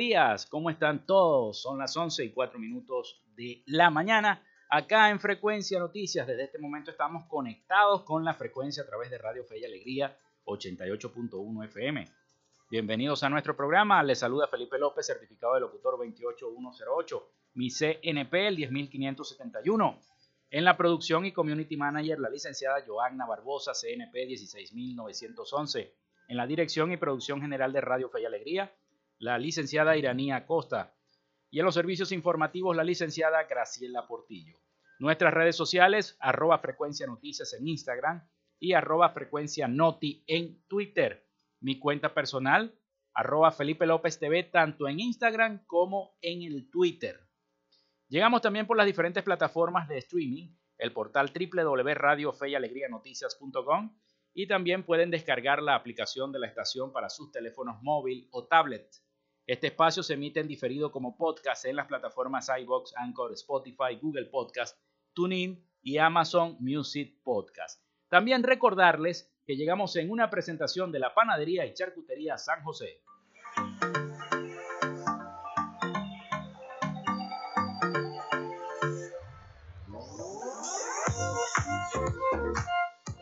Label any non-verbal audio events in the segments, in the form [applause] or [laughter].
Días. ¿Cómo están todos? Son las 11 y 4 minutos de la mañana. Acá en Frecuencia Noticias, desde este momento estamos conectados con la frecuencia a través de Radio Fe y Alegría 88.1 FM. Bienvenidos a nuestro programa. Les saluda Felipe López, certificado de locutor 28108, mi CNP el 10571. En la producción y community manager, la licenciada Joanna Barbosa, CNP 16911. En la dirección y producción general de Radio Fe y Alegría, la licenciada Iranía Costa, y en los servicios informativos la licenciada Graciela Portillo. Nuestras redes sociales, arroba frecuencia noticias en Instagram y arroba frecuencia noti en Twitter. Mi cuenta personal, arroba Felipe López TV, tanto en Instagram como en el Twitter. Llegamos también por las diferentes plataformas de streaming, el portal www.radiofeyalegrianoticias.com y también pueden descargar la aplicación de la estación para sus teléfonos móvil o tablet. Este espacio se emite en diferido como podcast en las plataformas iBox, Anchor, Spotify, Google Podcast, TuneIn y Amazon Music Podcast. También recordarles que llegamos en una presentación de la Panadería y Charcutería San José.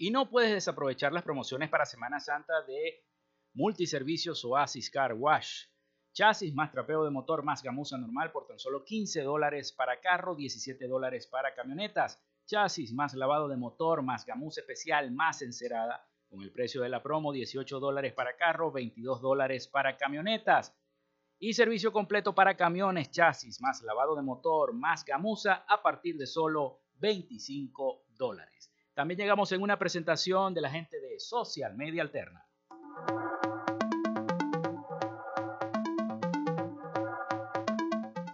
Y no puedes desaprovechar las promociones para Semana Santa de Multiservicios Oasis Car Wash. Chasis más trapeo de motor más gamuza normal por tan solo 15 dólares para carro, 17 dólares para camionetas. Chasis más lavado de motor más gamuza especial más encerada con el precio de la promo 18 dólares para carro, 22 dólares para camionetas. Y servicio completo para camiones, chasis, más lavado de motor, más gamuza a partir de solo 25 dólares. También llegamos en una presentación de la gente de Social Media Alterna.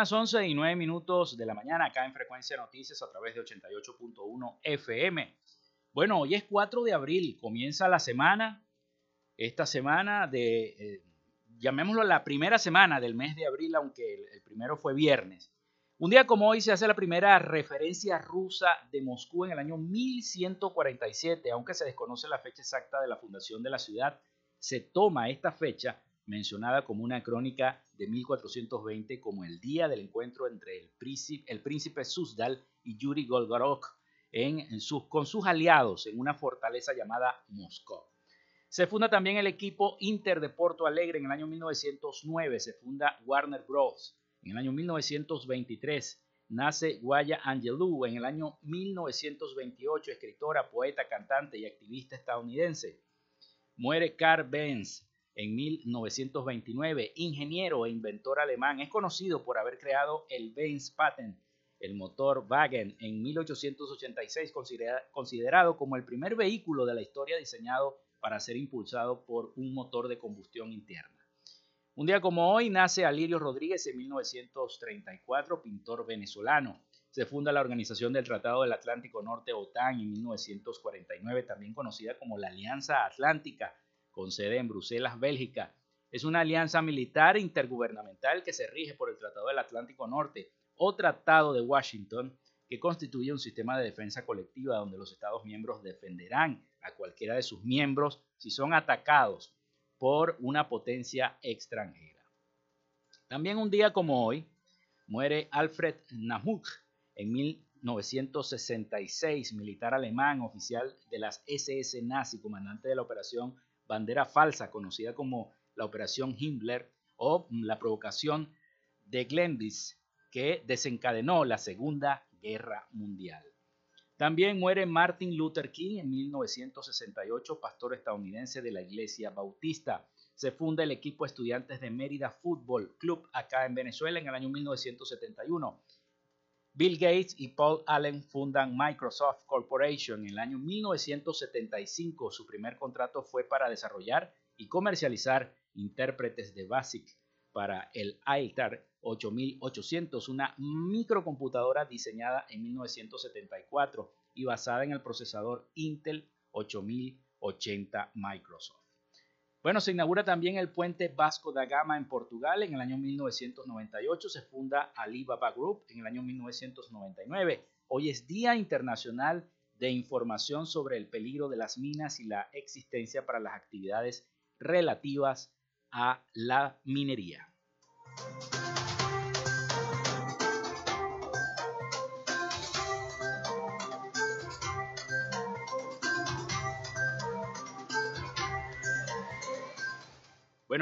Las 11 y 9 minutos de la mañana acá en Frecuencia Noticias a través de 88.1 FM. Bueno, hoy es 4 de abril, comienza la semana, esta semana de, eh, llamémoslo la primera semana del mes de abril, aunque el, el primero fue viernes. Un día como hoy se hace la primera referencia rusa de Moscú en el año 1147, aunque se desconoce la fecha exacta de la fundación de la ciudad, se toma esta fecha mencionada como una crónica de 1420 como el día del encuentro entre el príncipe, el príncipe Suzdal y Yuri Golgorok en, sus, con sus aliados en una fortaleza llamada Moscú. Se funda también el equipo Inter de Porto Alegre en el año 1909, se funda Warner Bros. En el año 1923 nace Guaya Angelou, en el año 1928 escritora, poeta, cantante y activista estadounidense. Muere Carl Benz en 1929, ingeniero e inventor alemán, es conocido por haber creado el Benz Patent, el motor Wagen, en 1886, considerado como el primer vehículo de la historia diseñado para ser impulsado por un motor de combustión interna. Un día como hoy nace Alirio Rodríguez en 1934, pintor venezolano. Se funda la Organización del Tratado del Atlántico Norte, OTAN, en 1949, también conocida como la Alianza Atlántica, con sede en Bruselas, Bélgica. Es una alianza militar intergubernamental que se rige por el Tratado del Atlántico Norte o Tratado de Washington, que constituye un sistema de defensa colectiva donde los Estados miembros defenderán a cualquiera de sus miembros si son atacados por una potencia extranjera. También un día como hoy muere Alfred Nahuk en 1966, militar alemán, oficial de las SS nazi, comandante de la operación bandera falsa conocida como la Operación Himmler o la provocación de Glendis que desencadenó la Segunda Guerra Mundial. También muere Martin Luther King en 1968, pastor estadounidense de la Iglesia Bautista. Se funda el equipo Estudiantes de Mérida Fútbol Club acá en Venezuela en el año 1971. Bill Gates y Paul Allen fundan Microsoft Corporation en el año 1975. Su primer contrato fue para desarrollar y comercializar intérpretes de BASIC para el ITAR 8800, una microcomputadora diseñada en 1974 y basada en el procesador Intel 8080 Microsoft. Bueno, se inaugura también el puente Vasco da Gama en Portugal en el año 1998. Se funda Alibaba Group en el año 1999. Hoy es Día Internacional de Información sobre el peligro de las minas y la existencia para las actividades relativas a la minería.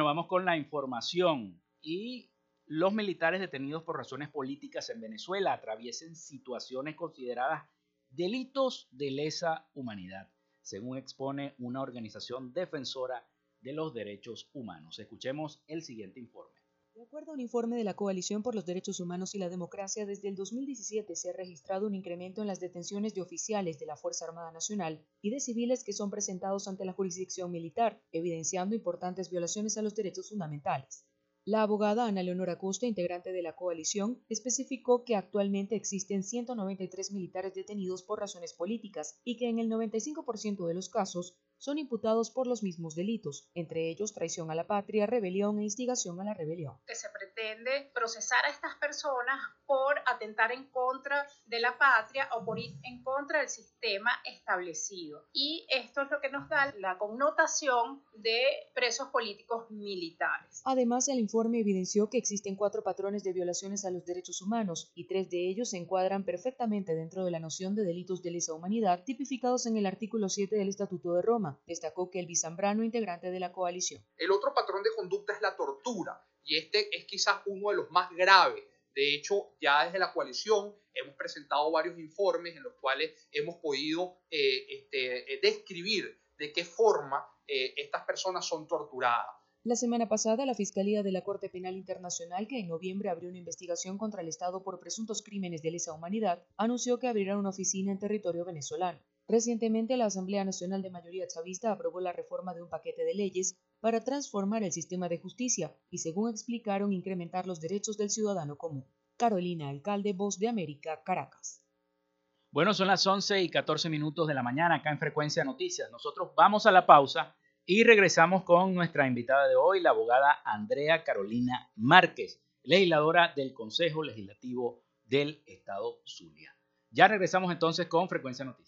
Vamos con la información. Y los militares detenidos por razones políticas en Venezuela atraviesen situaciones consideradas delitos de lesa humanidad, según expone una organización defensora de los derechos humanos. Escuchemos el siguiente informe. De acuerdo a un informe de la Coalición por los Derechos Humanos y la Democracia, desde el 2017 se ha registrado un incremento en las detenciones de oficiales de la Fuerza Armada Nacional y de civiles que son presentados ante la jurisdicción militar, evidenciando importantes violaciones a los derechos fundamentales. La abogada Ana Leonora Acosta, integrante de la coalición, especificó que actualmente existen 193 militares detenidos por razones políticas y que en el 95% de los casos son imputados por los mismos delitos, entre ellos traición a la patria, rebelión e instigación a la rebelión. Que se pretende procesar a estas personas por atentar en contra de la patria o por ir en contra del sistema establecido. Y esto es lo que nos da la connotación de presos políticos militares. Además, el informe evidenció que existen cuatro patrones de violaciones a los derechos humanos y tres de ellos se encuadran perfectamente dentro de la noción de delitos de lesa humanidad tipificados en el artículo 7 del Estatuto de Roma destacó que el Zambrano, integrante de la coalición. El otro patrón de conducta es la tortura, y este es quizás uno de los más graves. De hecho, ya desde la coalición hemos presentado varios informes en los cuales hemos podido eh, este, eh, describir de qué forma eh, estas personas son torturadas. La semana pasada, la Fiscalía de la Corte Penal Internacional, que en noviembre abrió una investigación contra el Estado por presuntos crímenes de lesa humanidad, anunció que abrirá una oficina en territorio venezolano. Recientemente, la Asamblea Nacional de Mayoría Chavista aprobó la reforma de un paquete de leyes para transformar el sistema de justicia y, según explicaron, incrementar los derechos del ciudadano común. Carolina Alcalde, Voz de América, Caracas. Bueno, son las 11 y 14 minutos de la mañana acá en Frecuencia Noticias. Nosotros vamos a la pausa y regresamos con nuestra invitada de hoy, la abogada Andrea Carolina Márquez, legisladora del Consejo Legislativo del Estado Zulia. Ya regresamos entonces con Frecuencia Noticias.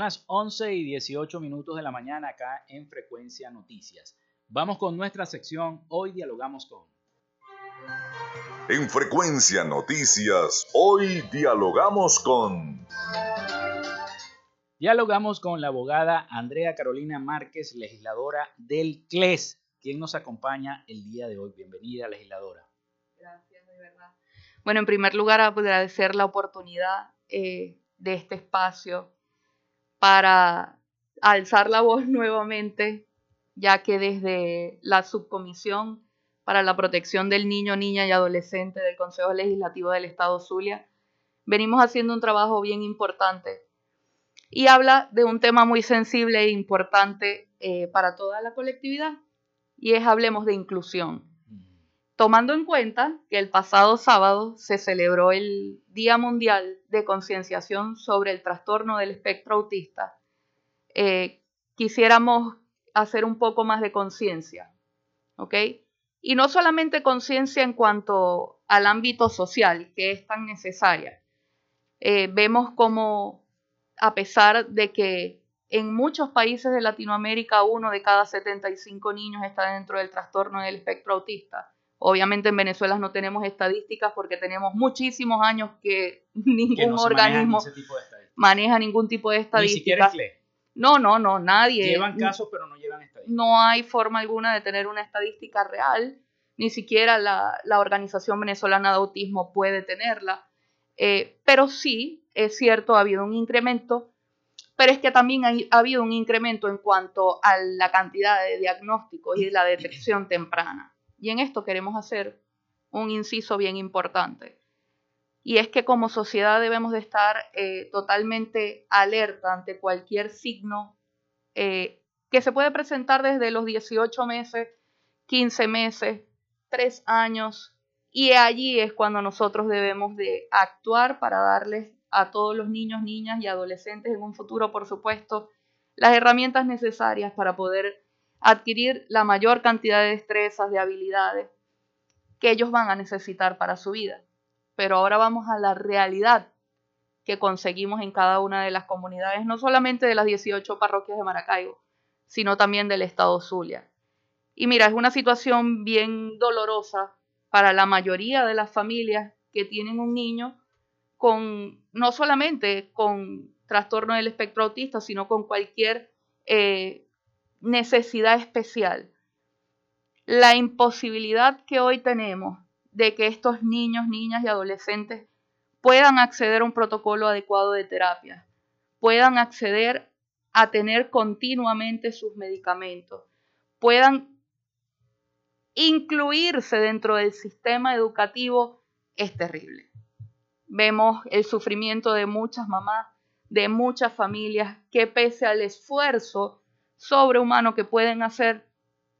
Son las 11 y 18 minutos de la mañana acá en Frecuencia Noticias. Vamos con nuestra sección Hoy dialogamos con. En Frecuencia Noticias, hoy dialogamos con... Dialogamos con la abogada Andrea Carolina Márquez, legisladora del CLES, quien nos acompaña el día de hoy. Bienvenida, legisladora. Gracias, de verdad. Bueno, en primer lugar, agradecer la oportunidad eh, de este espacio para alzar la voz [laughs] nuevamente, ya que desde la subcomisión para la protección del niño, niña y adolescente del Consejo Legislativo del Estado Zulia, venimos haciendo un trabajo bien importante y habla de un tema muy sensible e importante eh, para toda la colectividad y es hablemos de inclusión. Tomando en cuenta que el pasado sábado se celebró el Día Mundial de Concienciación sobre el Trastorno del Espectro Autista, eh, quisiéramos hacer un poco más de conciencia, ¿ok? Y no solamente conciencia en cuanto al ámbito social, que es tan necesaria. Eh, vemos como, a pesar de que en muchos países de Latinoamérica uno de cada 75 niños está dentro del trastorno del espectro autista, Obviamente en Venezuela no tenemos estadísticas porque tenemos muchísimos años que [laughs] ningún organismo maneja ningún tipo de estadística. Ni No, no, no, nadie. Llevan casos pero no llevan estadísticas. No hay forma alguna de tener una estadística real, ni siquiera la, Organización Venezolana de Autismo puede tenerla. Eh, pero sí, es cierto, ha habido un incremento, pero es que también ha habido un incremento en cuanto a la cantidad de diagnósticos y de la detección temprana. Y en esto queremos hacer un inciso bien importante. Y es que como sociedad debemos de estar eh, totalmente alerta ante cualquier signo eh, que se puede presentar desde los 18 meses, 15 meses, 3 años. Y allí es cuando nosotros debemos de actuar para darles a todos los niños, niñas y adolescentes en un futuro, por supuesto, las herramientas necesarias para poder adquirir la mayor cantidad de destrezas, de habilidades que ellos van a necesitar para su vida. Pero ahora vamos a la realidad que conseguimos en cada una de las comunidades, no solamente de las 18 parroquias de Maracaibo, sino también del estado Zulia. Y mira, es una situación bien dolorosa para la mayoría de las familias que tienen un niño con, no solamente con trastorno del espectro autista, sino con cualquier eh, necesidad especial. La imposibilidad que hoy tenemos de que estos niños, niñas y adolescentes puedan acceder a un protocolo adecuado de terapia, puedan acceder a tener continuamente sus medicamentos, puedan incluirse dentro del sistema educativo es terrible. Vemos el sufrimiento de muchas mamás, de muchas familias que pese al esfuerzo sobrehumano que pueden hacer,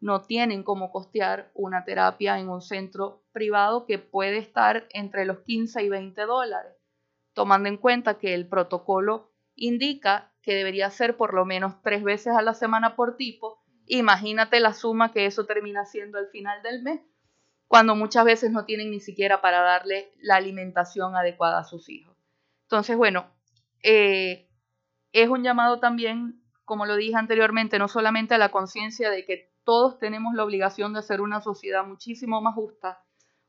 no tienen cómo costear una terapia en un centro privado que puede estar entre los 15 y 20 dólares, tomando en cuenta que el protocolo indica que debería ser por lo menos tres veces a la semana por tipo. Imagínate la suma que eso termina siendo al final del mes, cuando muchas veces no tienen ni siquiera para darle la alimentación adecuada a sus hijos. Entonces, bueno, eh, es un llamado también, como lo dije anteriormente, no solamente a la conciencia de que todos tenemos la obligación de hacer una sociedad muchísimo más justa,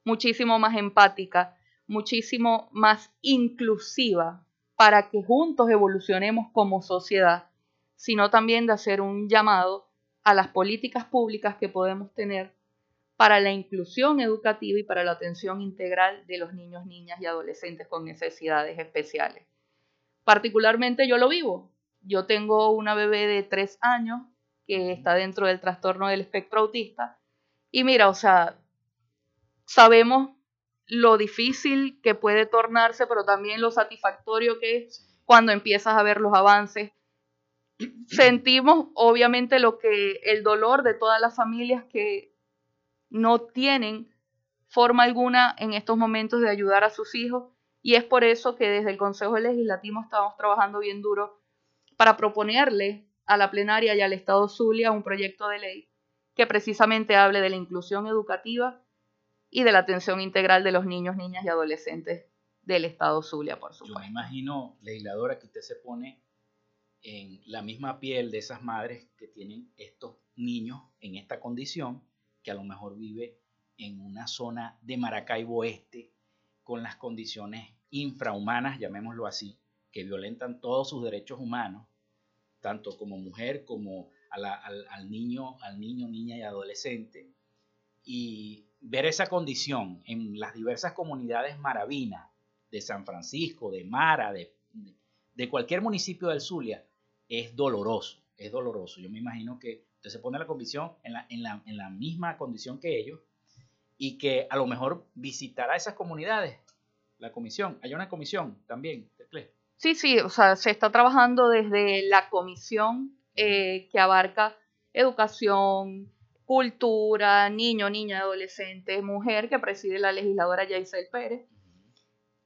muchísimo más empática, muchísimo más inclusiva para que juntos evolucionemos como sociedad, sino también de hacer un llamado a las políticas públicas que podemos tener para la inclusión educativa y para la atención integral de los niños, niñas y adolescentes con necesidades especiales. Particularmente yo lo vivo. Yo tengo una bebé de tres años que está dentro del trastorno del espectro autista. Y mira, o sea, sabemos lo difícil que puede tornarse, pero también lo satisfactorio que es cuando empiezas a ver los avances. [clears throat] Sentimos obviamente lo que el dolor de todas las familias que no tienen forma alguna en estos momentos de ayudar a sus hijos y es por eso que desde el Consejo Legislativo estamos trabajando bien duro para proponerle a la plenaria y al Estado Zulia un proyecto de ley que precisamente hable de la inclusión educativa y de la atención integral de los niños, niñas y adolescentes del Estado Zulia, por supuesto. Yo me imagino, legisladora, que usted se pone en la misma piel de esas madres que tienen estos niños en esta condición, que a lo mejor vive en una zona de Maracaibo Este con las condiciones infrahumanas, llamémoslo así, que violentan todos sus derechos humanos tanto como mujer como al, niño, al niño, niña y adolescente. Y ver esa condición en las diversas comunidades maravinas de San Francisco, de Mara, de, de cualquier municipio del Zulia, es doloroso, es doloroso. Yo me imagino que usted se pone la condición en la, en la, en la misma condición que ellos y que a lo mejor visitará esas comunidades, la comisión. Hay una comisión también, Sí, sí, o sea, se está trabajando desde la comisión eh, que abarca educación, cultura, niño, niña, adolescente, mujer, que preside la legisladora Yaisel Pérez.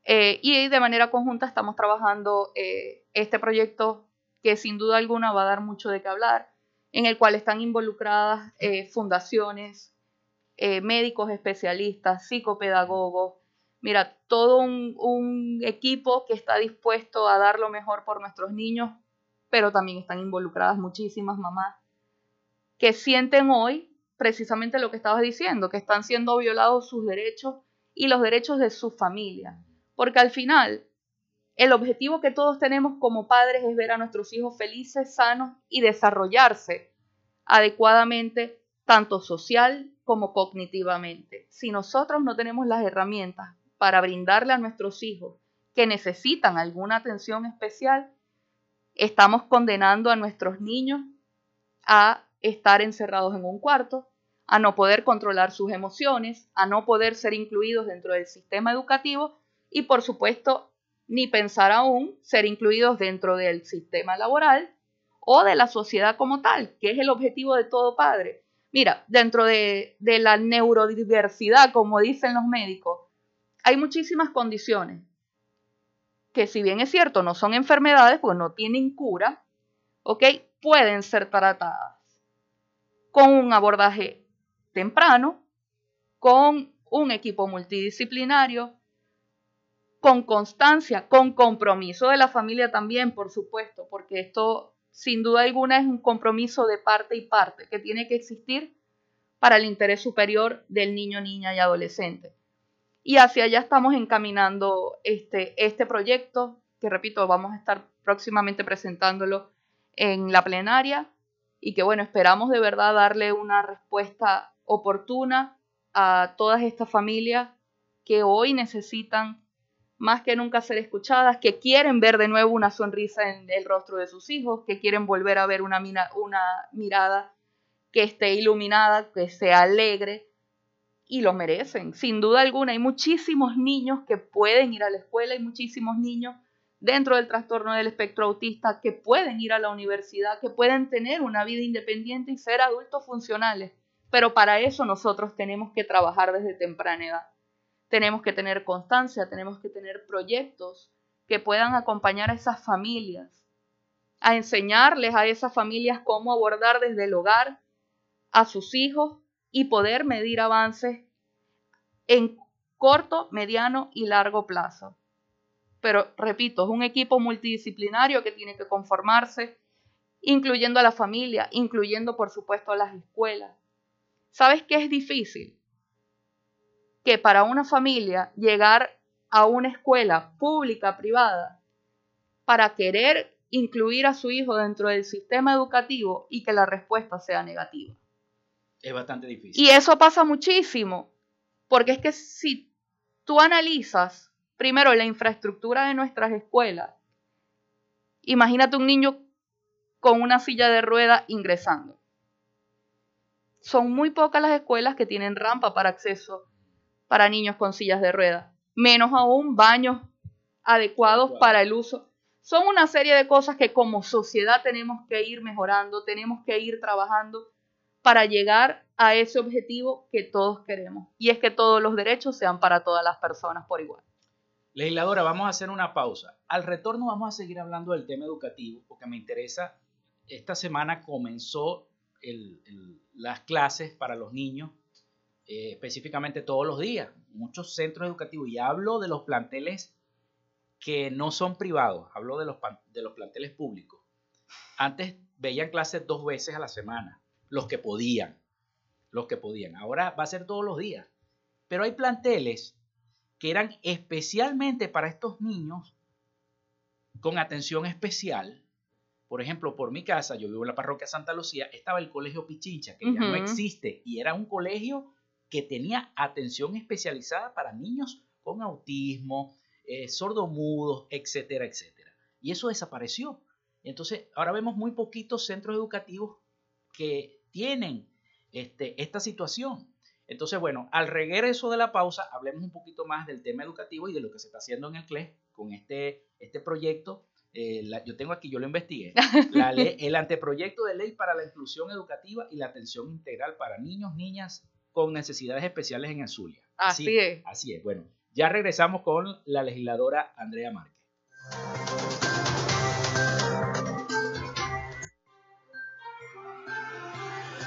Eh, y de manera conjunta estamos trabajando eh, este proyecto que sin duda alguna va a dar mucho de qué hablar, en el cual están involucradas fundaciones, médicos especialistas, psicopedagogos, mira, todo un, equipo que está dispuesto a dar lo mejor por nuestros niños, pero también están involucradas muchísimas mamás que sienten hoy precisamente lo que estabas diciendo, que están siendo violados sus derechos y los derechos de su familia. Porque al final, el objetivo que todos tenemos como padres es ver a nuestros hijos felices, sanos y desarrollarse adecuadamente, tanto social como cognitivamente. Si nosotros no tenemos las herramientas para brindarle a nuestros hijos que necesitan alguna atención especial, estamos condenando a nuestros niños a estar encerrados en un cuarto, a no poder controlar sus emociones, a no poder ser incluidos dentro del sistema educativo y por supuesto ni pensar aún ser incluidos dentro del sistema laboral o de la sociedad como tal, que es el objetivo de todo padre. Mira, dentro de, la neurodiversidad, como dicen los médicos, hay muchísimas condiciones que si bien es cierto no son enfermedades, pues no tienen cura, ¿ok? Pueden ser tratadas con un abordaje temprano, con un equipo multidisciplinario, con constancia, con compromiso de la familia también, por supuesto, porque esto sin duda alguna es un compromiso de parte y parte que tiene que existir para el interés superior del niño, niña y adolescente. Y hacia allá estamos encaminando este, este proyecto, que repito, vamos a estar próximamente presentándolo en la plenaria y que bueno, esperamos de verdad darle una respuesta oportuna a todas estas familias que hoy necesitan más que nunca ser escuchadas, que quieren ver de nuevo una sonrisa en el rostro de sus hijos, que quieren volver a ver una, una mirada que esté iluminada, que sea alegre, y lo merecen, sin duda alguna. Hay muchísimos niños que pueden ir a la escuela, hay muchísimos niños dentro del trastorno del espectro autista que pueden ir a la universidad, que pueden tener una vida independiente y ser adultos funcionales. Pero para eso nosotros tenemos que trabajar desde temprana edad. Tenemos que tener constancia, tenemos que tener proyectos que puedan acompañar a esas familias, a enseñarles a esas familias cómo abordar desde el hogar a sus hijos y poder medir avances en corto, mediano y largo plazo. Pero repito, es un equipo multidisciplinario que tiene que conformarse, incluyendo a la familia, incluyendo por supuesto a las escuelas. ¿Sabes qué es difícil? Que para una familia llegar a una escuela pública, privada, para querer incluir a su hijo dentro del sistema educativo y que la respuesta sea negativa. Es bastante difícil. Y eso pasa muchísimo, porque es que si tú analizas primero la infraestructura de nuestras escuelas, imagínate un niño con una silla de rueda ingresando. Son muy pocas las escuelas que tienen rampa para acceso para niños con sillas de rueda, menos aún baños adecuados para el uso. Son una serie de cosas que como sociedad tenemos que ir mejorando, tenemos que ir trabajando para llegar a ese objetivo que todos queremos, y es que todos los derechos sean para todas las personas por igual. Legisladora, vamos a hacer una pausa. Al retorno vamos a seguir hablando del tema educativo, porque me interesa, esta semana comenzó las clases para los niños, eh, específicamente todos los días, muchos centros educativos, y hablo de los planteles que no son privados, hablo de los, de los planteles públicos. Antes veían clases dos veces a la semana, los que podían, los que podían. Ahora va a ser todos los días. Pero hay planteles que eran especialmente para estos niños con atención especial. Por ejemplo, por mi casa, yo vivo en la parroquia Santa Lucía, estaba el colegio Pichincha, que ya no existe, y era un colegio que tenía atención especializada para niños con autismo, eh, sordomudos, etcétera, etcétera. Y eso desapareció. Entonces, ahora vemos muy poquitos centros educativos que tienen este, esta situación. Entonces, bueno, al regreso de la pausa, hablemos un poquito más del tema educativo y de lo que se está haciendo en el CLES con este, este proyecto. Eh, yo tengo aquí, yo lo investigué, [laughs] el anteproyecto de ley para la inclusión educativa y la atención integral para niños, niñas con necesidades especiales en el Zulia. Así, es. Así es. Bueno, ya regresamos con la legisladora Andrea Márquez.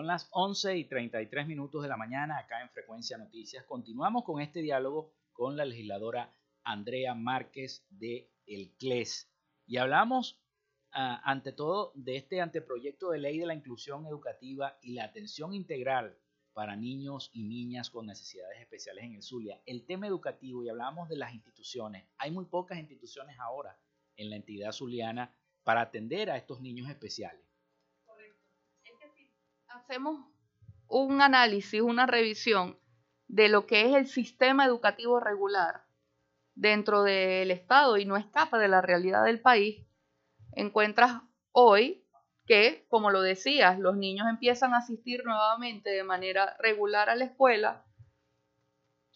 Son las 11 y 33 minutos de la mañana acá en Frecuencia Noticias. Continuamos con este diálogo con la legisladora Andrea Márquez de El CLES. Y hablamos ah, ante todo de este anteproyecto de ley de la inclusión educativa y la atención integral para niños y niñas con necesidades especiales en el Zulia. El tema educativo, y hablamos de las instituciones. Hay muy pocas instituciones ahora en la entidad zuliana para atender a estos niños especiales. Hacemos un análisis, una revisión de lo que es el sistema educativo regular dentro del Estado y no escapa de la realidad del país, encuentras hoy que, como lo decías, los niños empiezan a asistir nuevamente de manera regular a la escuela,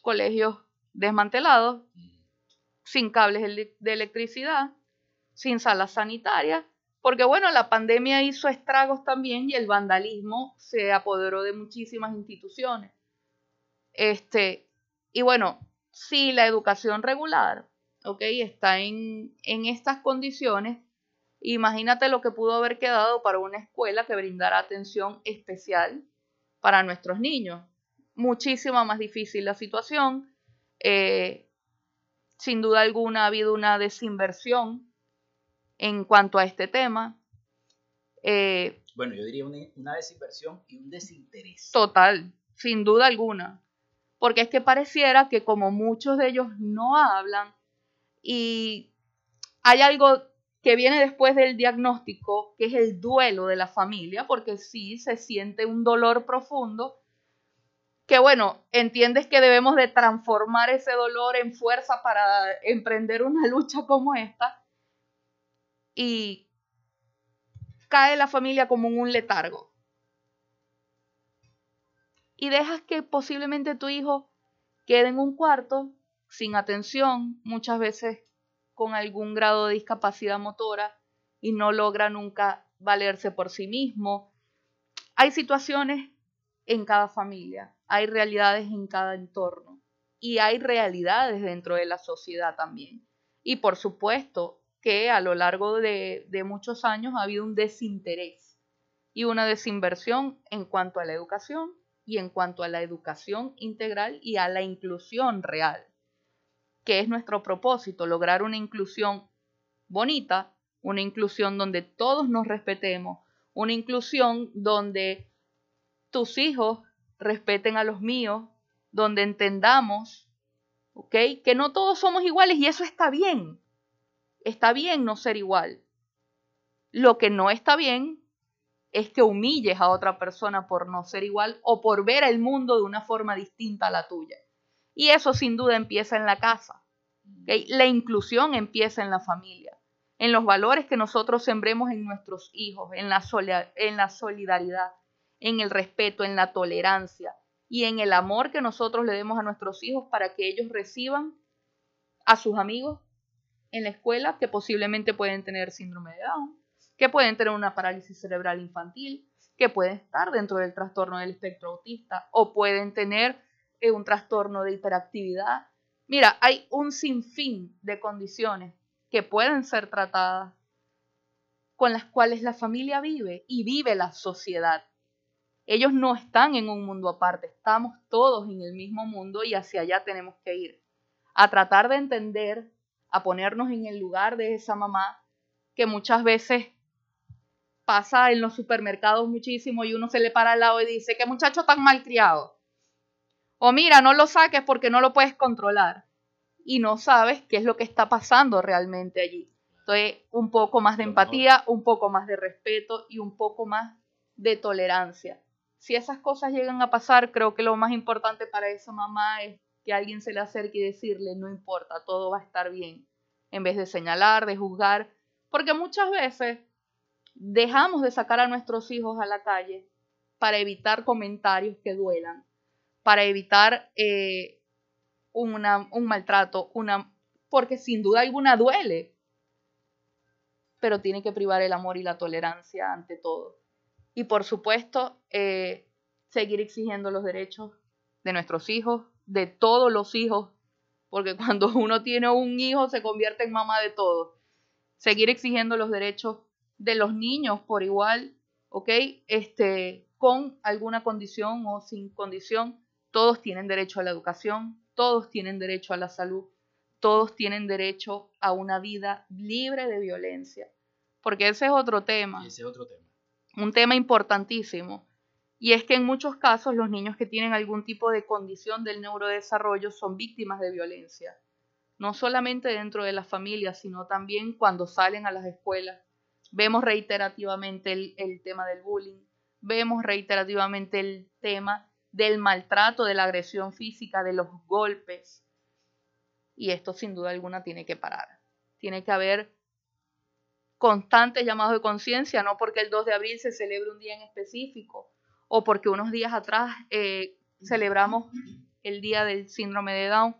colegios desmantelados, sin cables de electricidad, sin salas sanitarias, porque bueno, la pandemia hizo estragos también y el vandalismo se apoderó de muchísimas instituciones. Este, y bueno, si la educación regular, ok, está en, en estas condiciones, imagínate lo que pudo haber quedado para una escuela que brindara atención especial para nuestros niños. Muchísimo más difícil la situación. Eh, sin duda alguna ha habido una desinversión en cuanto a este tema. Eh, bueno, yo diría una, desinversión y un desinterés. Total, sin duda alguna. Porque es que pareciera que como muchos de ellos no hablan y hay algo que viene después del diagnóstico, que es el duelo de la familia, porque sí se siente un dolor profundo, que bueno, entiendes que debemos de transformar ese dolor en fuerza para emprender una [laughs] lucha como esta, y cae la familia como en un letargo. Y dejas que posiblemente tu hijo quede en un cuarto sin atención, muchas veces con algún grado de discapacidad motora y no logra nunca valerse por sí mismo. Hay situaciones en cada familia, hay realidades en cada entorno y hay realidades dentro de la sociedad también. Y por supuesto, que a lo largo de, muchos años ha habido un desinterés y una desinversión en cuanto a la educación y en cuanto a la educación integral y a la inclusión real, que es nuestro propósito, lograr una inclusión bonita, una inclusión donde todos nos respetemos, una inclusión donde tus hijos respeten a los míos, donde entendamos, ¿ok? Que no todos somos iguales y eso está bien. Está bien no ser igual. Lo que no está bien es que humilles a otra persona por no ser igual o por ver el mundo de una forma distinta a la tuya. Y eso sin duda empieza en la casa. La inclusión empieza en la familia, en los valores que nosotros sembremos en nuestros hijos, en la, en la solidaridad, en el respeto, en la tolerancia y en el amor que nosotros le demos a nuestros hijos para que ellos reciban a sus amigos en la escuela que posiblemente pueden tener síndrome de Down, que pueden tener una parálisis cerebral infantil, que pueden estar dentro del trastorno del espectro autista o pueden tener eh, un trastorno de hiperactividad. Mira, hay un sinfín de condiciones que pueden ser tratadas con las cuales la familia vive y vive la sociedad. Ellos no están en un mundo aparte, estamos todos en el mismo mundo y hacia allá tenemos que ir. A tratar de entender a ponernos en el lugar de esa mamá que muchas veces pasa en los supermercados muchísimo y uno se le para al lado y dice, qué muchacho tan mal criado. O mira, no lo saques porque no lo puedes controlar. Y no sabes qué es lo que está pasando realmente allí. Entonces, un poco más de empatía, un poco más de respeto y un poco más de tolerancia. Si esas cosas llegan a pasar, creo que lo más importante para esa mamá es que alguien se le acerque y decirle, no importa, todo va a estar bien, en vez de señalar, de juzgar, porque muchas veces dejamos de sacar a nuestros hijos a la calle para evitar comentarios que duelan, para evitar eh, una, un maltrato, una, porque sin duda alguna duele, pero tiene que privar el amor y la tolerancia ante todo. Y por supuesto, eh, seguir exigiendo los derechos de nuestros hijos, de todos los hijos, porque [laughs] cuando uno tiene un hijo se convierte en mamá de todos. Seguir exigiendo los derechos de los niños por igual, ¿ok? Este, con alguna condición o sin condición, todos tienen derecho a la educación, todos tienen derecho a la salud, todos tienen derecho a una vida libre de violencia. Porque ese es otro tema. Ese es otro tema. Un tema importantísimo. Y es que en muchos casos los niños que tienen algún tipo de condición del neurodesarrollo son víctimas de violencia. No solamente dentro de la familia, sino también cuando salen a las escuelas. Vemos reiterativamente el, el tema del bullying, vemos reiterativamente el tema del maltrato, de la agresión física, de los golpes. Y esto sin duda alguna tiene que parar. Tiene que haber constantes llamados de conciencia, no porque el 2 de abril se celebre un día en específico o porque unos días atrás eh, celebramos el día del síndrome de Down.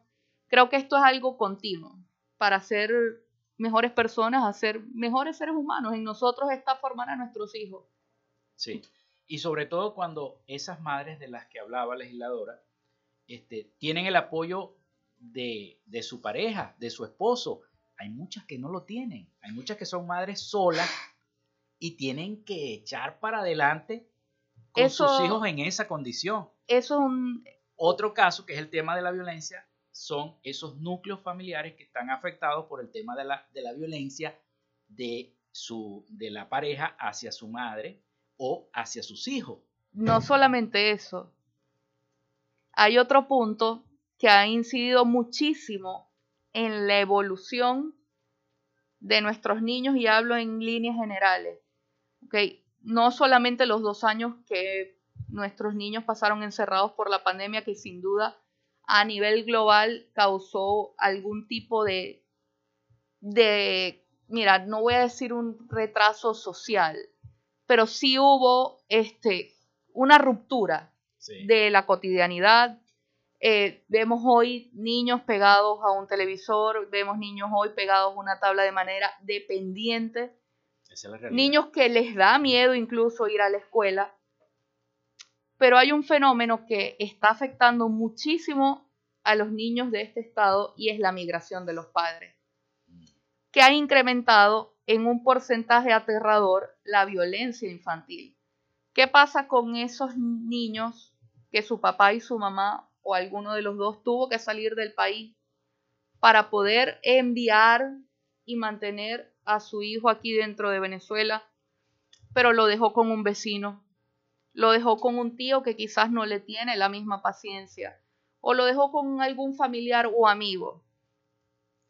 Creo que esto es algo continuo para ser mejores personas, hacer mejores seres humanos. En nosotros está formar a nuestros hijos. Sí, y sobre todo cuando esas madres de las que hablaba la legisladora este, tienen el apoyo de, de su pareja, de su esposo. Hay muchas que no lo tienen, hay muchas que son madres solas y tienen que echar para adelante con Eso- sus hijos en esa condición. Eso es un, Otro caso, que es el tema de la violencia, son esos núcleos familiares que están afectados por el tema de la, de la violencia de, su, de la pareja hacia su madre o hacia sus hijos. no solamente eso. Hay otro punto que ha incidido muchísimo en la evolución de nuestros niños y hablo en líneas generales. ¿ok? No solamente los dos años que nuestros niños pasaron encerrados por la pandemia, que sin duda a nivel global causó algún tipo de, de, mira, no voy a decir un retraso social, pero sí hubo este, una ruptura Sí. de la cotidianidad. Eh, vemos hoy niños pegados a un televisor, vemos niños hoy pegados a una tabla de manera dependiente, Niños que les da miedo incluso ir a la escuela. Pero hay un fenómeno que está afectando muchísimo a los niños de este estado y es la migración de los padres, que ha incrementado en un porcentaje aterrador la violencia infantil. ¿Qué pasa con esos niños que su papá y su mamá o alguno de los dos tuvo que salir del país para poder enviar y mantener a su hijo aquí dentro de Venezuela, pero lo dejó con un vecino, lo dejó con un tío que quizás no le tiene la misma paciencia, o lo dejó con algún familiar o amigo.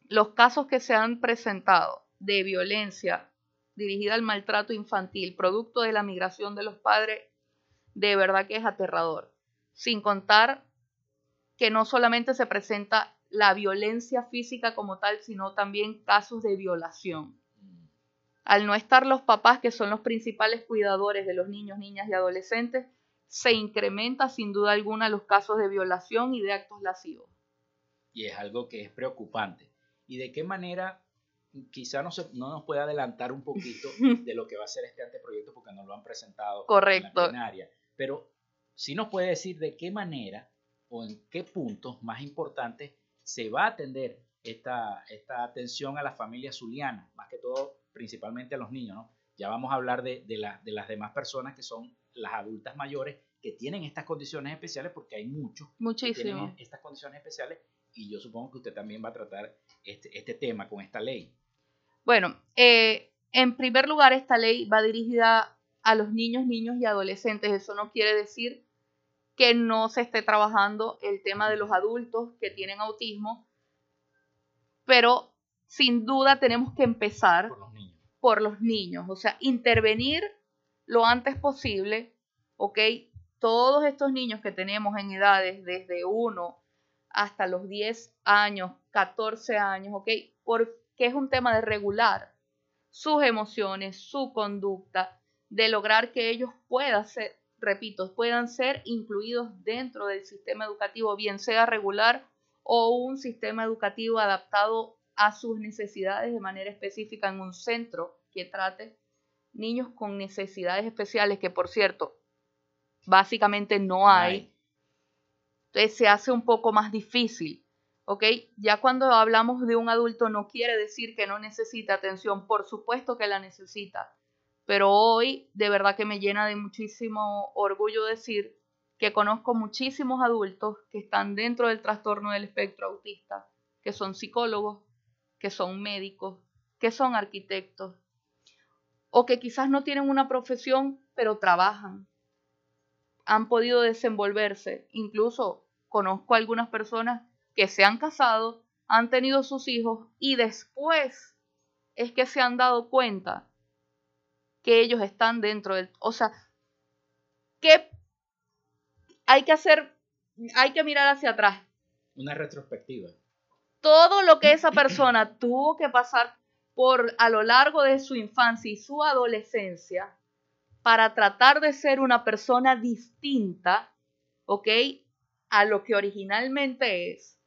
Los casos que se han presentado de violencia dirigida al maltrato infantil, producto de la migración de los padres, de verdad que es aterrador. Sin contar que no solamente se presenta la violencia física como tal, sino también casos de violación. Al no estar los papás, que son los principales cuidadores de los niños, niñas y adolescentes, se incrementa sin duda alguna los casos de violación y de actos lascivos. y es algo que es preocupante. ¿Y de qué manera, quizá no, se- no nos puede adelantar un poquito [laughs] de lo que va a ser este anteproyecto porque no lo han presentado Correcto. en la plenaria, pero sí nos puede decir de qué manera o en qué puntos más importantes se va a atender esta, esta atención a las familias zulianas, más que todo principalmente a los niños, ¿no? Ya vamos a hablar de, de, la- de las demás personas que son las adultas mayores que tienen estas condiciones especiales porque hay muchos que Muchísimo. tienen estas condiciones especiales y yo supongo que usted también va a tratar este, este tema con esta ley. Bueno, eh, en primer lugar, esta ley va dirigida a los niños, niños y adolescentes. Eso no quiere decir que no se esté trabajando el tema de los adultos que tienen autismo, pero sin duda tenemos que empezar Por los niños. o sea, intervenir lo antes posible, ¿ok? Todos estos niños que tenemos en edades desde 1 hasta los 10 años, 14 años, ¿ok? Porque es un tema de regular sus emociones, su conducta, de lograr que ellos puedan ser, repito, puedan ser incluidos dentro del sistema educativo, bien sea regular o un sistema educativo adaptado a sus necesidades de manera específica en un centro que trate niños con necesidades especiales, que por cierto, básicamente no hay. Entonces se hace un poco más difícil, ¿ok? Ya cuando hablamos de un adulto no quiere decir que no necesita atención, por supuesto que la necesita, Pero hoy de verdad que me llena de muchísimo orgullo decir que conozco muchísimos adultos que están dentro del trastorno del espectro autista, que son psicólogos, que son médicos, que son arquitectos, o que quizás no tienen una profesión, pero trabajan, han podido desenvolverse. Incluso conozco algunas personas que se han casado, han tenido sus hijos y después es que se han dado cuenta que ellos están dentro del... O sea, que hay que hacer, hay que mirar hacia atrás. Una retrospectiva. Todo lo que esa persona tuvo que pasar por a lo largo de su infancia y su adolescencia para tratar de ser una persona distinta, ¿ok? A lo que originalmente es,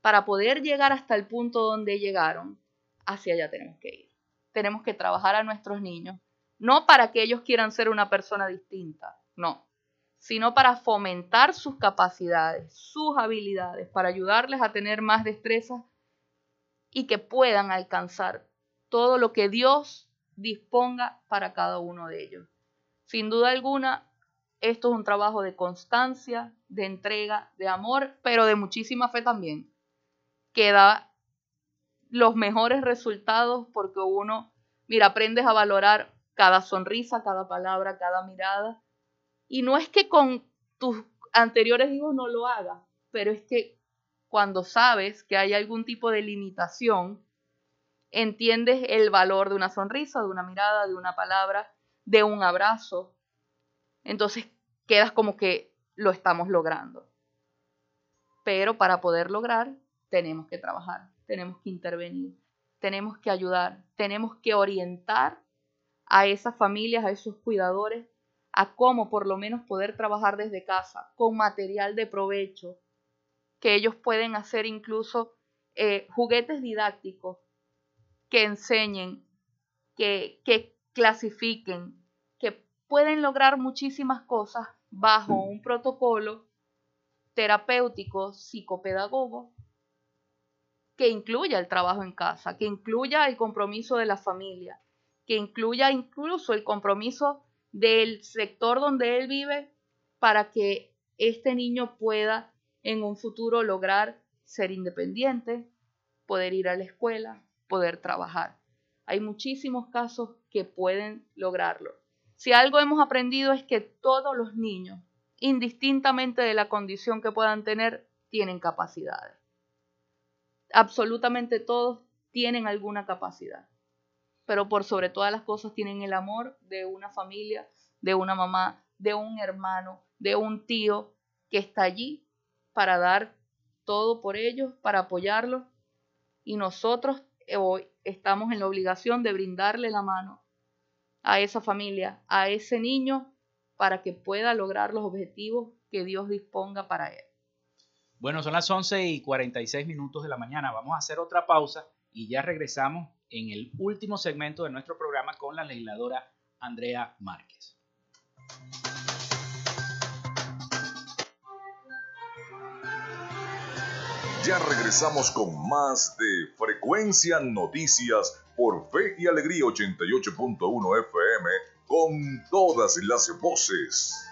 para poder llegar hasta el punto donde llegaron, hacia allá tenemos que ir. Tenemos que trabajar a nuestros niños, no para que ellos quieran ser una persona distinta, no, sino para fomentar sus capacidades, sus habilidades, para ayudarles a tener más destrezas y que puedan alcanzar todo lo que Dios disponga para cada uno de ellos. Sin duda alguna, esto es un trabajo de constancia, de entrega, de amor, pero de muchísima fe también, que da los mejores resultados porque uno, mira, aprendes a valorar cada sonrisa, cada palabra, cada mirada. Y no es que con tus anteriores hijos no lo hagas, pero es que cuando sabes que hay algún tipo de limitación, entiendes el valor de una sonrisa, de una mirada, de una palabra, de un abrazo. Entonces quedas como que lo estamos logrando. Pero para poder lograr, tenemos que trabajar, tenemos que intervenir, tenemos que ayudar, tenemos que orientar a esas familias, a esos cuidadores, a cómo por lo menos poder trabajar desde casa con material de provecho, que ellos pueden hacer incluso eh, juguetes didácticos que enseñen, que, que clasifiquen, que pueden lograr muchísimas cosas bajo un protocolo terapéutico, psicopedagogo, que incluya el trabajo en casa, que incluya el compromiso de la familia, que incluya incluso el compromiso del sector donde él vive para que este niño pueda en un futuro lograr ser independiente, poder ir a la escuela, poder trabajar. Hay muchísimos casos que pueden lograrlo. Si algo hemos aprendido es que todos los niños, indistintamente de la condición que puedan tener, tienen capacidades. Absolutamente todos tienen alguna capacidad. Pero por sobre todas las cosas tienen el amor de una familia, de una mamá, de un hermano, de un tío que está allí para dar todo por ellos, para apoyarlos. Y nosotros hoy estamos en la obligación de brindarle la mano a esa familia, a ese niño, para que pueda lograr los objetivos que Dios disponga para él. Bueno, son las 11 y 46 minutos de la mañana. Vamos a hacer otra pausa y ya regresamos en el último segmento de nuestro programa con la legisladora Andrea Márquez. Ya regresamos con más de Frecuencia Noticias por Fe y Alegría 88.1 FM con todas las voces.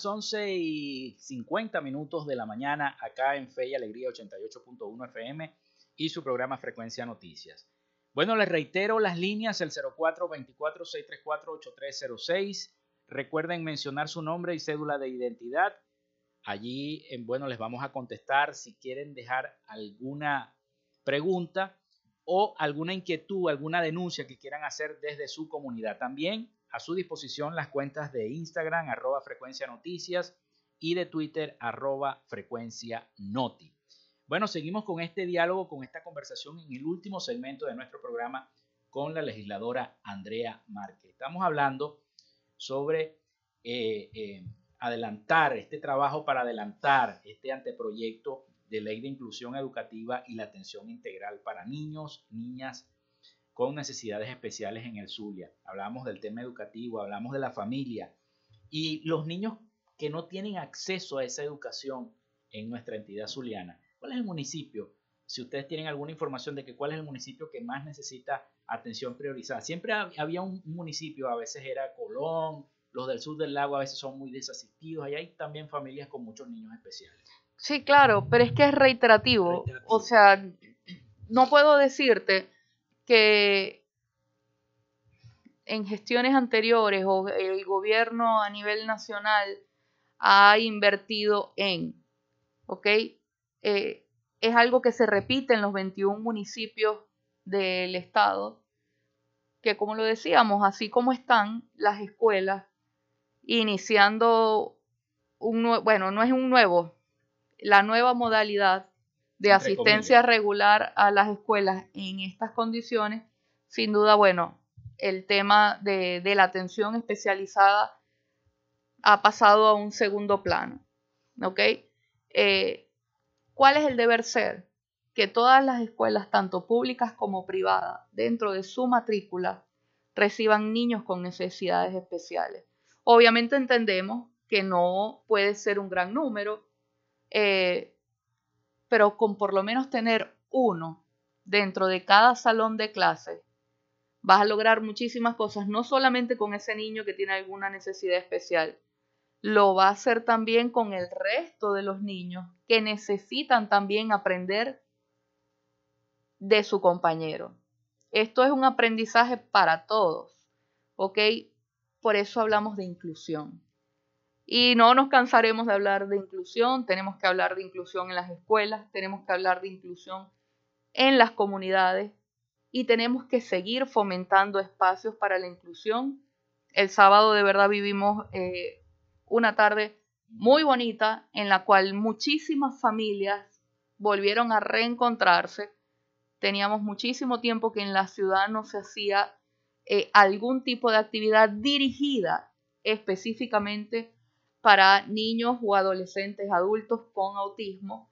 Las 11 y 50 minutos de la mañana acá en Fe y Alegría 88.1 FM y su programa Frecuencia Noticias. Bueno, les reitero las líneas, el 0424-634-8306. Recuerden mencionar su nombre y cédula de identidad. Allí, bueno, les vamos a contestar si quieren dejar alguna pregunta o alguna inquietud, alguna denuncia que quieran hacer desde su comunidad. También a su disposición las cuentas de Instagram, arroba frecuencia noticias, y de Twitter, arroba frecuencia noti. Bueno, seguimos con este diálogo, con esta conversación en el último segmento de nuestro programa con la legisladora Andrea Márquez. Estamos hablando sobre eh, eh, adelantar este trabajo para adelantar este anteproyecto de ley de inclusión educativa y la atención integral para niños, niñas con necesidades especiales en el Zulia. Hablamos del tema educativo, hablamos de la familia y los niños que no tienen acceso a esa educación en nuestra entidad zuliana. ¿Cuál es el municipio? Si ustedes tienen alguna información de que cuál es el municipio que más necesita atención priorizada. Siempre había un municipio, a veces era Colón, los del sur del lago a veces son muy desasistidos, ahí hay también familias con muchos niños especiales. Sí, claro, pero es que es reiterativo. O sea, no puedo decirte que en gestiones anteriores o el gobierno a nivel nacional ha invertido en. Eh, es algo que se repite en los 21 municipios del estado, que como lo decíamos, así como están las escuelas iniciando un bueno, no es un nuevo, la nueva modalidad de asistencia regular a las escuelas en estas condiciones, sin duda, bueno, el tema de, la atención especializada ha pasado a un segundo plano. ¿Ok? Eh, ¿Cuál es el deber ser? Que todas las escuelas, tanto públicas como privadas, dentro de su matrícula, reciban niños con necesidades especiales. Obviamente entendemos que no puede ser un gran número, eh, pero con por lo menos tener uno dentro de cada salón de clase, vas a lograr muchísimas cosas, no solamente con ese niño que tiene alguna necesidad especial, lo va a hacer también con el resto de los niños que necesitan también aprender de su compañero. Esto es un aprendizaje para todos, ¿ok? Por eso hablamos de inclusión. Y no nos cansaremos de hablar de inclusión, tenemos que hablar de inclusión en las escuelas, tenemos que hablar de inclusión en las comunidades y tenemos que seguir fomentando espacios para la inclusión. El sábado de verdad vivimos eh, una tarde muy bonita en la cual muchísimas familias volvieron a reencontrarse. Teníamos muchísimo tiempo que en la ciudad no se hacía eh, algún tipo de actividad dirigida específicamente para niños o adolescentes adultos con autismo,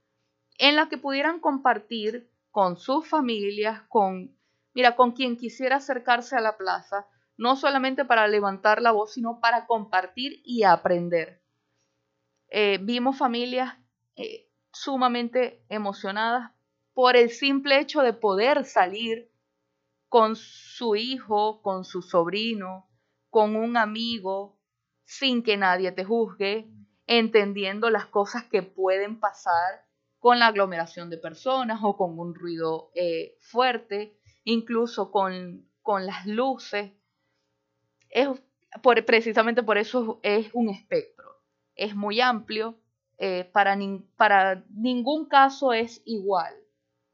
en la que pudieran compartir con sus familias, con, mira, con quien quisiera acercarse a la plaza, no solamente para levantar la voz, sino para compartir y aprender. Eh, vimos familias eh, sumamente emocionadas por el simple hecho de poder salir con su hijo, con su sobrino, con un amigo, sin que nadie te juzgue, entendiendo las cosas que pueden pasar con la aglomeración de personas o con un ruido eh, fuerte, incluso con, con, las luces. Es, por, precisamente por eso es un espectro. Es muy amplio, eh, para, ningún caso es igual.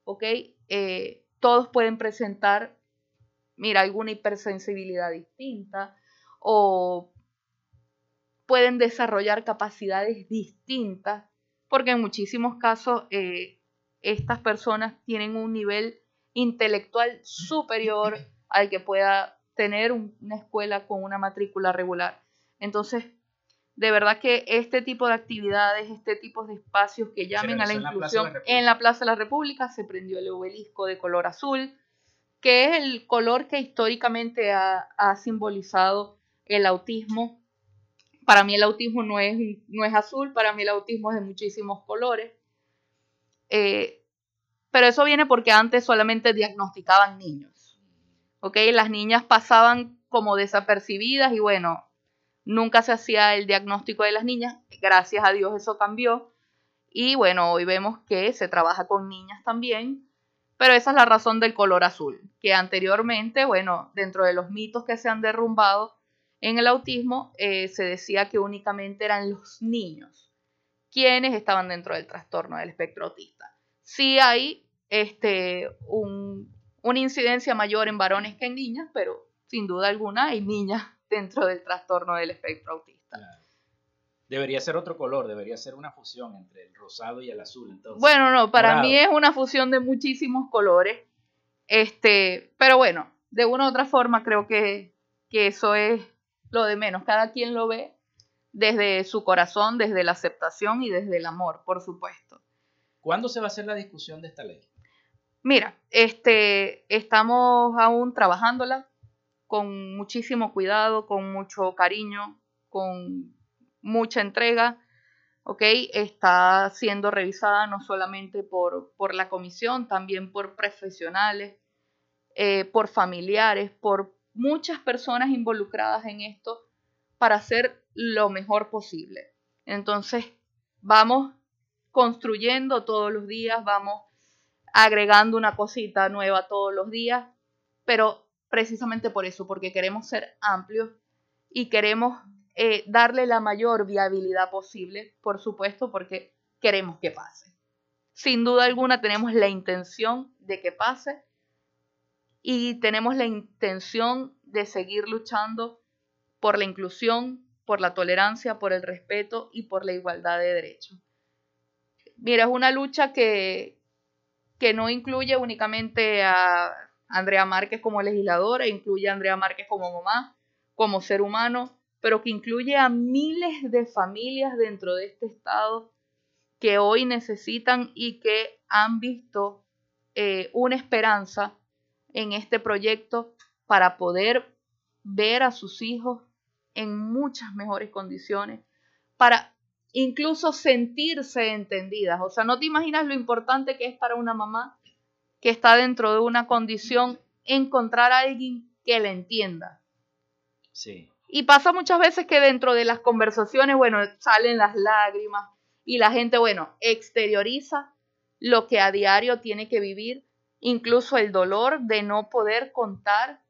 ¿ok? Eh, todos pueden presentar, mira, alguna hipersensibilidad distinta o pueden desarrollar capacidades distintas, porque en muchísimos casos eh, estas personas tienen un nivel intelectual superior al que pueda tener una escuela con una matrícula regular. Entonces, de verdad que este tipo de actividades, este tipo de espacios que llamen a la inclusión en la Plaza de la República, se prendió el obelisco de color azul, que es el color que históricamente ha, ha simbolizado el autismo para mí el autismo no es, no es azul, para mí el autismo es de muchísimos colores. Eh, pero eso viene porque antes solamente diagnosticaban niños. ¿ok? Las niñas pasaban como desapercibidas y bueno, nunca se hacía el diagnóstico de las niñas. Gracias a Dios eso cambió. Y bueno, hoy vemos que se trabaja con niñas también. Pero esa es la razón del color azul, que anteriormente, bueno, dentro de los mitos que se han derrumbado, en el autismo eh, se decía que únicamente eran los niños quienes estaban dentro del trastorno del espectro autista. Sí hay este, una incidencia mayor en varones que en niñas, pero sin duda alguna hay niñas [laughs] dentro del trastorno del espectro autista. Debería ser otro color, debería ser una fusión entre el rosado y el azul. Entonces, bueno, no, para mí es una fusión de muchísimos colores. Este, pero bueno, de una u otra forma creo que, que eso es lo de menos. Cada quien lo ve desde su corazón, desde la aceptación y desde el amor, por supuesto. ¿Cuándo se va a hacer la discusión de esta ley? Mira, este, estamos aún trabajándola con muchísimo cuidado, con mucho cariño, con mucha entrega, ¿ok? Está siendo revisada no solamente por, por la comisión, también por profesionales, eh, por familiares, por muchas personas involucradas en esto para hacer lo mejor posible. Entonces, vamos construyendo todos los días, vamos agregando una cosita nueva todos los días, pero precisamente por eso, porque queremos ser amplios y queremos eh, darle la mayor viabilidad posible, por supuesto, porque queremos que pase. Sin duda alguna tenemos la intención de que pase y tenemos la intención de seguir luchando por la inclusión, por la tolerancia, por el respeto y por la igualdad de derechos. Mira, es una lucha que, que no incluye únicamente a Andrea Márquez como legisladora, incluye a Andrea Márquez como mamá, como ser humano, pero que incluye a miles de familias dentro de este estado que hoy necesitan y que han visto eh, una esperanza en este proyecto para poder ver a sus hijos en muchas mejores condiciones, para incluso sentirse entendidas. O sea, no te imaginas lo importante que es para una mamá que está dentro de una condición encontrar a alguien que la entienda. Sí. Y pasa muchas veces que dentro de las conversaciones, bueno, salen las lágrimas y la gente, bueno, exterioriza lo que a diario tiene que vivir, incluso el dolor de no poder contar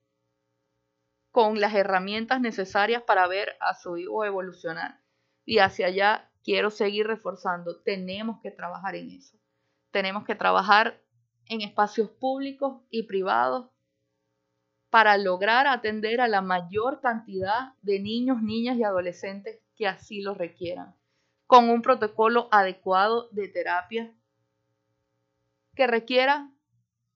con las herramientas necesarias para ver a su hijo evolucionar. Y hacia allá quiero seguir reforzando, tenemos que trabajar en eso. Tenemos que trabajar en espacios públicos y privados para lograr atender a la mayor cantidad de niños, niñas y adolescentes que así lo requieran, con un protocolo adecuado de terapia que requiera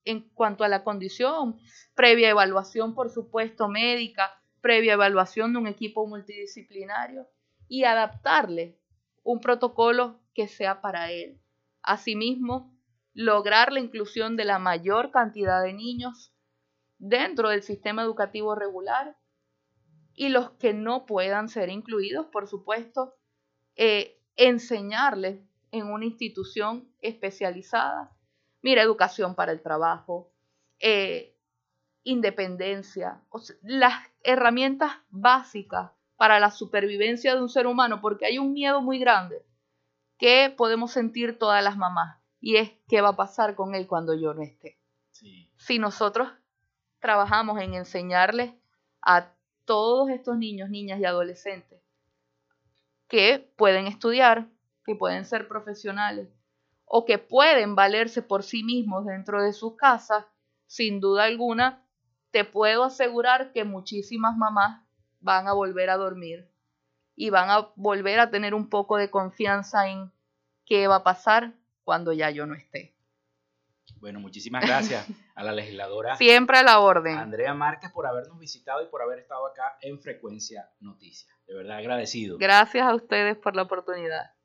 en cuanto a la condición, previa evaluación, por supuesto, médica, previa evaluación de un equipo multidisciplinario y adaptarle un protocolo que sea para él. Asimismo, lograr la inclusión de la mayor cantidad de niños dentro del sistema educativo regular y los que no puedan ser incluidos, por supuesto, eh, enseñarles en una institución especializada. Mira, educación para el trabajo, eh, independencia, las herramientas básicas para la supervivencia de un ser humano, porque hay un miedo muy grande que podemos sentir todas las mamás, y es qué va a pasar con él cuando yo no esté. Si nosotros trabajamos en enseñarles a todos estos niños, niñas y adolescentes que pueden estudiar, que pueden ser profesionales o que pueden valerse por sí mismos dentro de sus casas, sin duda alguna, te puedo asegurar que muchísimas mamás van a volver a dormir y van a volver a tener un poco de confianza en qué va a pasar cuando ya yo no esté. Bueno, muchísimas gracias a la legisladora. Siempre a la orden. Andrea Márquez por habernos visitado y por haber estado acá en Frecuencia Noticias. De verdad agradecido. Gracias a ustedes por la oportunidad.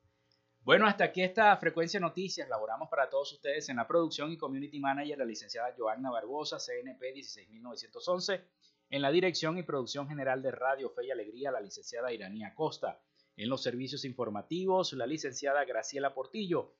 Bueno, hasta aquí esta Frecuencia Noticias. Laboramos para todos ustedes en la producción y community manager la licenciada Joanna Barbosa, CNP 16911. En la dirección y producción general de Radio Fe y Alegría, la licenciada Iranía Costa. En los servicios informativos, la licenciada Graciela Portillo.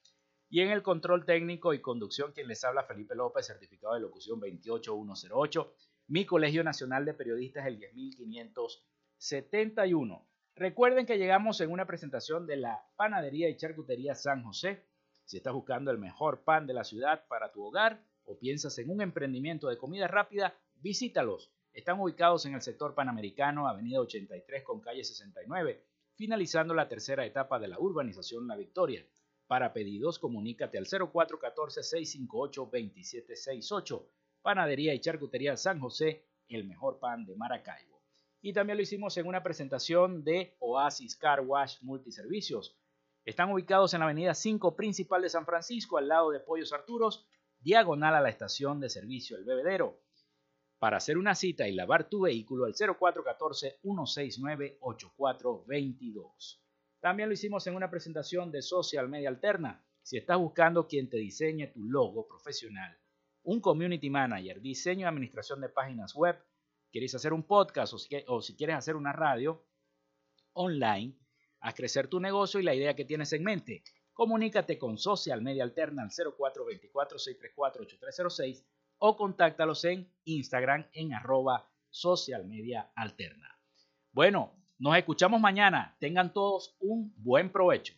Y en el control técnico y conducción, quien les habla Felipe López, certificado de locución 28108, mi Colegio Nacional de Periodistas, el 10571. Recuerden que llegamos en una presentación de la Panadería y Charcutería San José. Si estás buscando el mejor pan de la ciudad para tu hogar o piensas en un emprendimiento de comida rápida, visítalos. Están ubicados en el sector panamericano, Avenida 83 con calle 69, finalizando la tercera etapa de la urbanización La Victoria. Para pedidos, comunícate al 0414-658-2768. Panadería y Charcutería San José, el mejor pan de Maracaibo. Y también lo hicimos en una presentación de Oasis Car Wash Multiservicios. Están ubicados en la avenida 5 principal de San Francisco, al lado de Pollos Arturos, diagonal a la estación de servicio El Bebedero. Para hacer una cita y lavar tu vehículo al 0414-169-8422. También lo hicimos en una presentación de Social Media Alterna. Si estás buscando quien te diseñe tu logo profesional, un community manager, diseño y administración de páginas web, quieres hacer un podcast o si, quieres hacer una radio online, a crecer tu negocio y la idea que tienes en mente. Comunícate con Social Media Alterna al 0424-634-8306 o contáctalos en Instagram en arroba Social Media. Bueno, nos escuchamos mañana. Tengan todos un buen provecho.